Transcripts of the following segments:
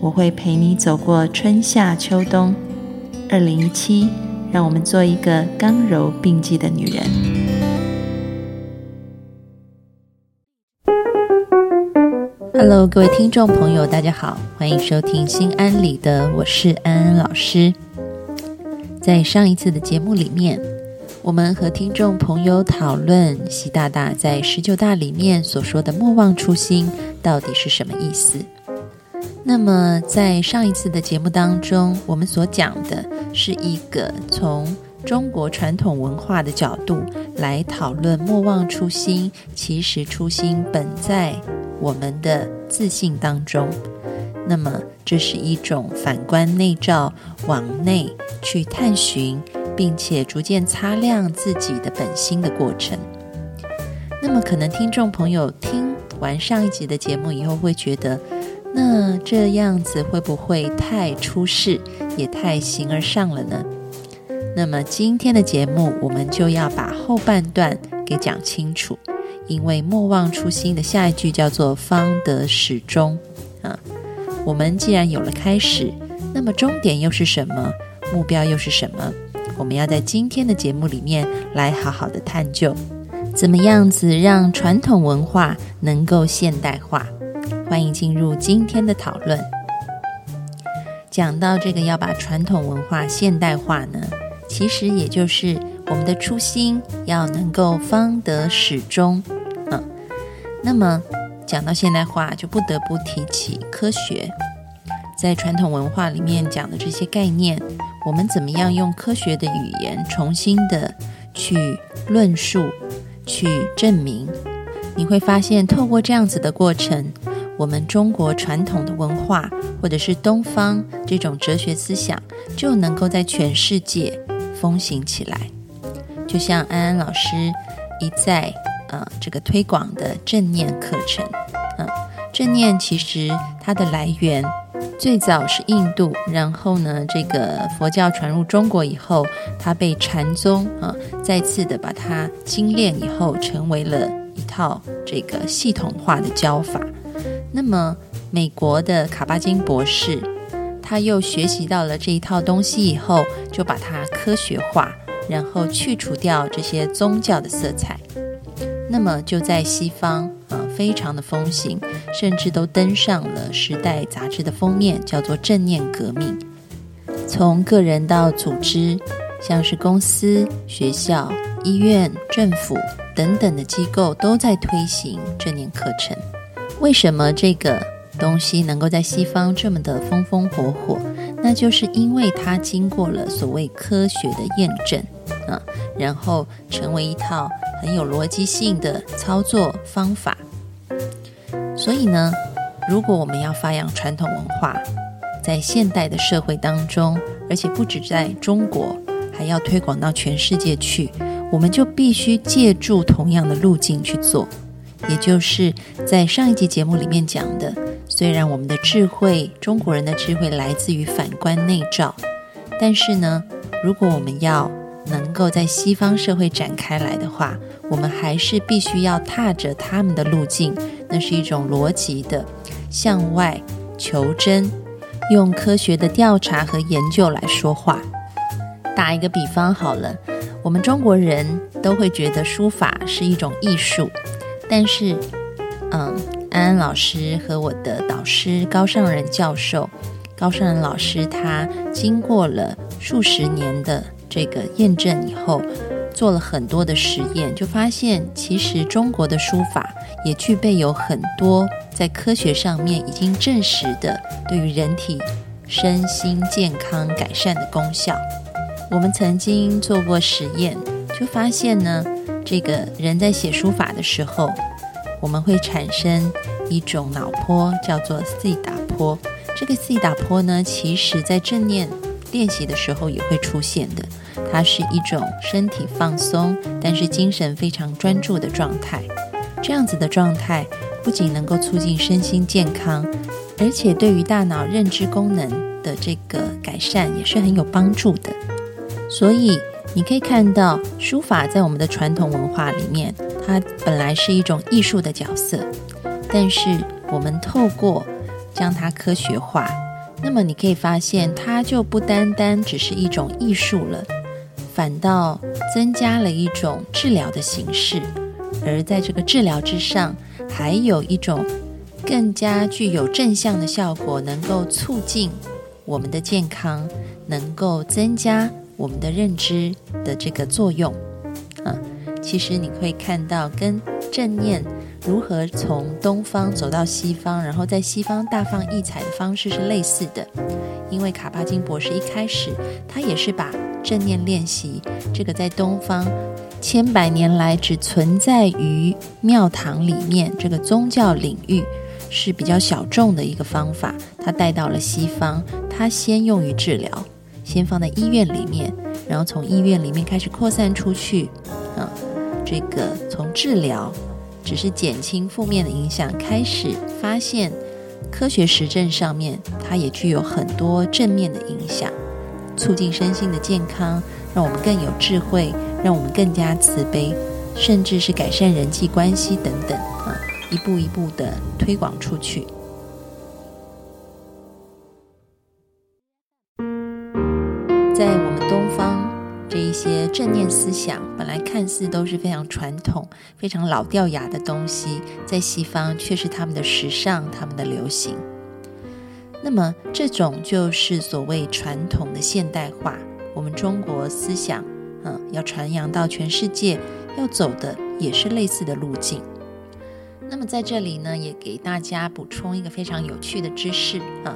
我会陪你走过春夏秋冬。二零一七，让我们做一个刚柔并济的女人。Hello，各位听众朋友，大家好，欢迎收听《心安理得》，我是安安老师。在上一次的节目里面，我们和听众朋友讨论习大大在十九大里面所说的“莫忘初心”。到底是什么意思？那么，在上一次的节目当中，我们所讲的是一个从中国传统文化的角度来讨论“莫忘初心”。其实，初心本在我们的自信当中。那么，这是一种反观内照、往内去探寻，并且逐渐擦亮自己的本心的过程。那么，可能听众朋友听。完上一集的节目以后，会觉得那这样子会不会太出世，也太形而上了呢？那么今天的节目，我们就要把后半段给讲清楚，因为莫忘初心的下一句叫做方得始终啊。我们既然有了开始，那么终点又是什么？目标又是什么？我们要在今天的节目里面来好好的探究。怎么样子让传统文化能够现代化？欢迎进入今天的讨论。讲到这个要把传统文化现代化呢，其实也就是我们的初心要能够方得始终。嗯，那么讲到现代化，就不得不提起科学。在传统文化里面讲的这些概念，我们怎么样用科学的语言重新的去论述？去证明，你会发现，透过这样子的过程，我们中国传统的文化，或者是东方这种哲学思想，就能够在全世界风行起来。就像安安老师一再呃这个推广的正念课程，嗯，正念其实它的来源。最早是印度，然后呢，这个佛教传入中国以后，它被禅宗啊再次的把它精炼以后，成为了一套这个系统化的教法。那么，美国的卡巴金博士，他又学习到了这一套东西以后，就把它科学化，然后去除掉这些宗教的色彩。那么就在西方啊，非常的风行，甚至都登上了《时代》杂志的封面，叫做正念革命。从个人到组织，像是公司、学校、医院、政府等等的机构，都在推行正念课程。为什么这个东西能够在西方这么的风风火火？那就是因为它经过了所谓科学的验证啊，然后成为一套。很有逻辑性的操作方法，所以呢，如果我们要发扬传统文化，在现代的社会当中，而且不止在中国，还要推广到全世界去，我们就必须借助同样的路径去做。也就是在上一集节目里面讲的，虽然我们的智慧，中国人的智慧来自于反观内照，但是呢，如果我们要能够在西方社会展开来的话，我们还是必须要踏着他们的路径，那是一种逻辑的向外求真，用科学的调查和研究来说话。打一个比方好了，我们中国人都会觉得书法是一种艺术，但是，嗯，安安老师和我的导师高尚仁教授，高尚仁老师他经过了数十年的。这个验证以后，做了很多的实验，就发现其实中国的书法也具备有很多在科学上面已经证实的对于人体身心健康改善的功效。我们曾经做过实验，就发现呢，这个人在写书法的时候，我们会产生一种脑波，叫做西达波。这个 C 打波呢，其实在正念练习的时候也会出现的。它是一种身体放松，但是精神非常专注的状态。这样子的状态不仅能够促进身心健康，而且对于大脑认知功能的这个改善也是很有帮助的。所以你可以看到，书法在我们的传统文化里面，它本来是一种艺术的角色，但是我们透过将它科学化，那么你可以发现，它就不单单只是一种艺术了。反倒增加了一种治疗的形式，而在这个治疗之上，还有一种更加具有正向的效果，能够促进我们的健康，能够增加我们的认知的这个作用。啊，其实你会看到，跟正念如何从东方走到西方，然后在西方大放异彩的方式是类似的。因为卡巴金博士一开始，他也是把正念练习这个在东方千百年来只存在于庙堂里面这个宗教领域是比较小众的一个方法，他带到了西方。他先用于治疗，先放在医院里面，然后从医院里面开始扩散出去。啊，这个从治疗只是减轻负面的影响，开始发现。科学实证上面，它也具有很多正面的影响，促进身心的健康，让我们更有智慧，让我们更加慈悲，甚至是改善人际关系等等啊，一步一步的推广出去。些正念思想本来看似都是非常传统、非常老掉牙的东西，在西方却是他们的时尚、他们的流行。那么，这种就是所谓传统的现代化。我们中国思想，嗯，要传扬到全世界，要走的也是类似的路径。那么，在这里呢，也给大家补充一个非常有趣的知识啊。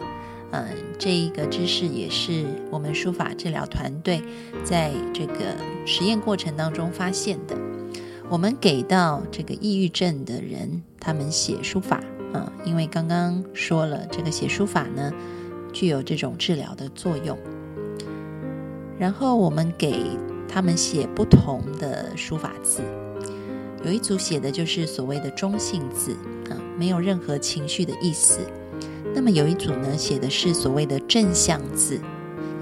嗯这一个知识也是我们书法治疗团队在这个实验过程当中发现的。我们给到这个抑郁症的人，他们写书法啊，因为刚刚说了，这个写书法呢具有这种治疗的作用。然后我们给他们写不同的书法字，有一组写的就是所谓的中性字啊，没有任何情绪的意思。那么有一组呢，写的是所谓的正向字，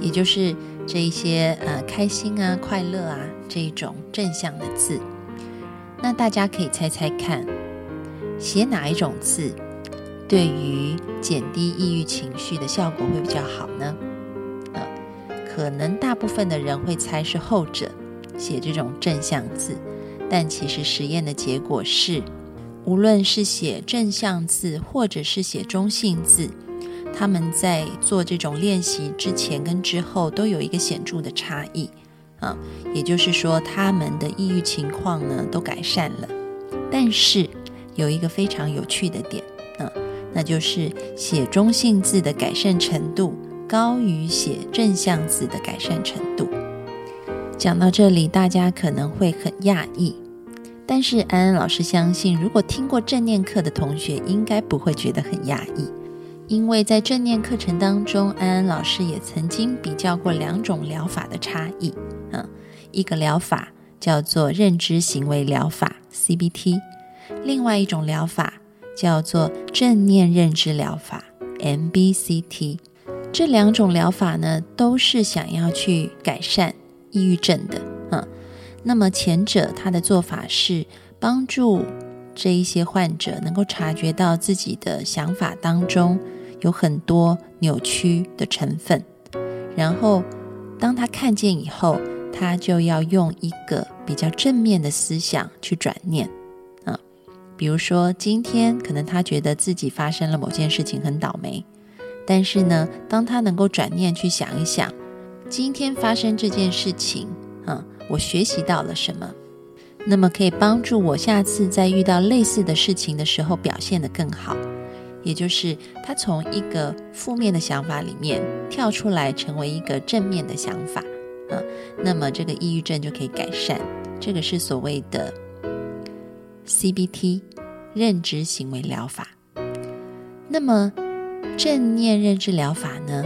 也就是这一些呃开心啊、快乐啊这一种正向的字。那大家可以猜猜看，写哪一种字对于减低抑郁情绪的效果会比较好呢？呃，可能大部分的人会猜是后者，写这种正向字，但其实实验的结果是。无论是写正向字，或者是写中性字，他们在做这种练习之前跟之后都有一个显著的差异啊，也就是说，他们的抑郁情况呢都改善了。但是有一个非常有趣的点啊，那就是写中性字的改善程度高于写正向字的改善程度。讲到这里，大家可能会很讶异。但是安安老师相信，如果听过正念课的同学，应该不会觉得很压抑，因为在正念课程当中，安安老师也曾经比较过两种疗法的差异。嗯，一个疗法叫做认知行为疗法 （CBT），另外一种疗法叫做正念认知疗法 （MBCT）。这两种疗法呢，都是想要去改善抑郁症的。那么前者他的做法是帮助这一些患者能够察觉到自己的想法当中有很多扭曲的成分，然后当他看见以后，他就要用一个比较正面的思想去转念。啊，比如说今天可能他觉得自己发生了某件事情很倒霉，但是呢，当他能够转念去想一想，今天发生这件事情啊。我学习到了什么？那么可以帮助我下次在遇到类似的事情的时候表现得更好。也就是他从一个负面的想法里面跳出来，成为一个正面的想法啊，那么这个抑郁症就可以改善。这个是所谓的 CBT 认知行为疗法。那么正念认知疗法呢，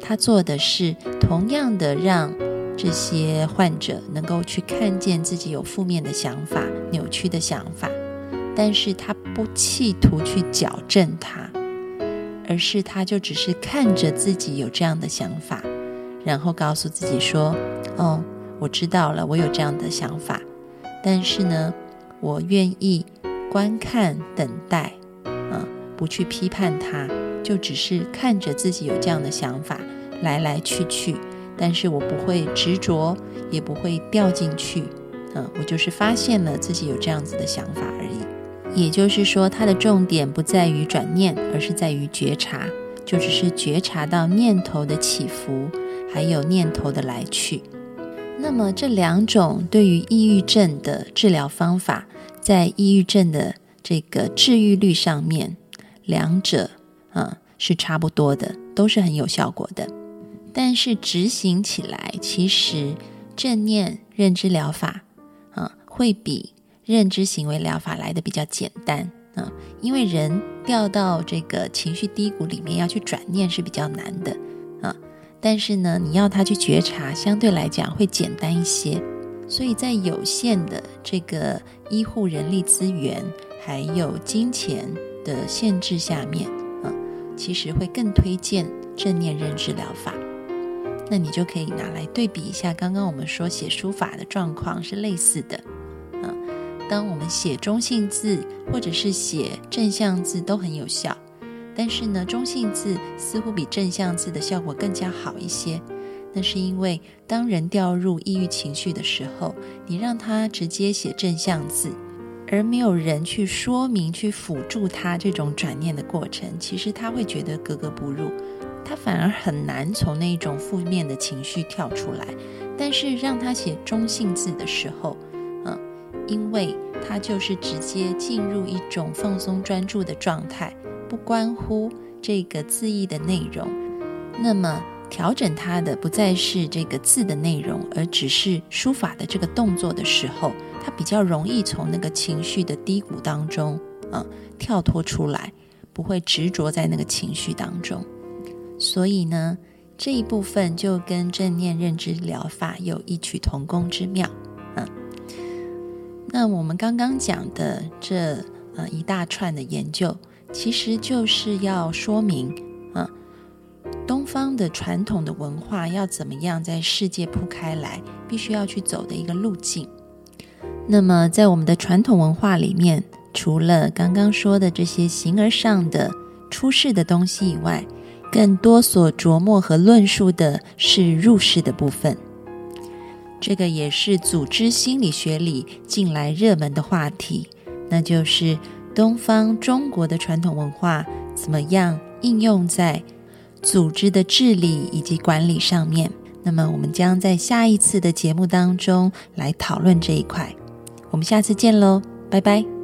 它做的是同样的让这些患者能够去看见自己有负面的想法、扭曲的想法，但是他不企图去矫正它，而是他就只是看着自己有这样的想法，然后告诉自己说：“哦，我知道了，我有这样的想法，但是呢，我愿意观看、等待，啊，不去批判它。”就只是看着自己有这样的想法来来去去，但是我不会执着，也不会掉进去。嗯，我就是发现了自己有这样子的想法而已。也就是说，它的重点不在于转念，而是在于觉察，就只是觉察到念头的起伏，还有念头的来去。那么这两种对于抑郁症的治疗方法，在抑郁症的这个治愈率上面，两者。嗯，是差不多的，都是很有效果的。但是执行起来，其实正念认知疗法，啊，会比认知行为疗法来的比较简单。啊，因为人掉到这个情绪低谷里面要去转念是比较难的。啊，但是呢，你要他去觉察，相对来讲会简单一些。所以在有限的这个医护人力资源还有金钱的限制下面啊。其实会更推荐正念认知疗法，那你就可以拿来对比一下。刚刚我们说写书法的状况是类似的，嗯，当我们写中性字或者是写正向字都很有效，但是呢，中性字似乎比正向字的效果更加好一些。那是因为当人掉入抑郁情绪的时候，你让他直接写正向字。而没有人去说明、去辅助他这种转念的过程，其实他会觉得格格不入，他反而很难从那种负面的情绪跳出来。但是让他写中性字的时候，嗯，因为他就是直接进入一种放松专注的状态，不关乎这个字意的内容，那么调整他的不再是这个字的内容，而只是书法的这个动作的时候。他比较容易从那个情绪的低谷当中，啊，跳脱出来，不会执着在那个情绪当中。所以呢，这一部分就跟正念认知疗法有异曲同工之妙。嗯，那我们刚刚讲的这呃一大串的研究，其实就是要说明，啊，东方的传统的文化要怎么样在世界铺开来，必须要去走的一个路径。那么，在我们的传统文化里面，除了刚刚说的这些形而上的出世的东西以外，更多所琢磨和论述的是入世的部分。这个也是组织心理学里近来热门的话题，那就是东方中国的传统文化怎么样应用在组织的治理以及管理上面。那么，我们将在下一次的节目当中来讨论这一块。我们下次见喽，拜拜。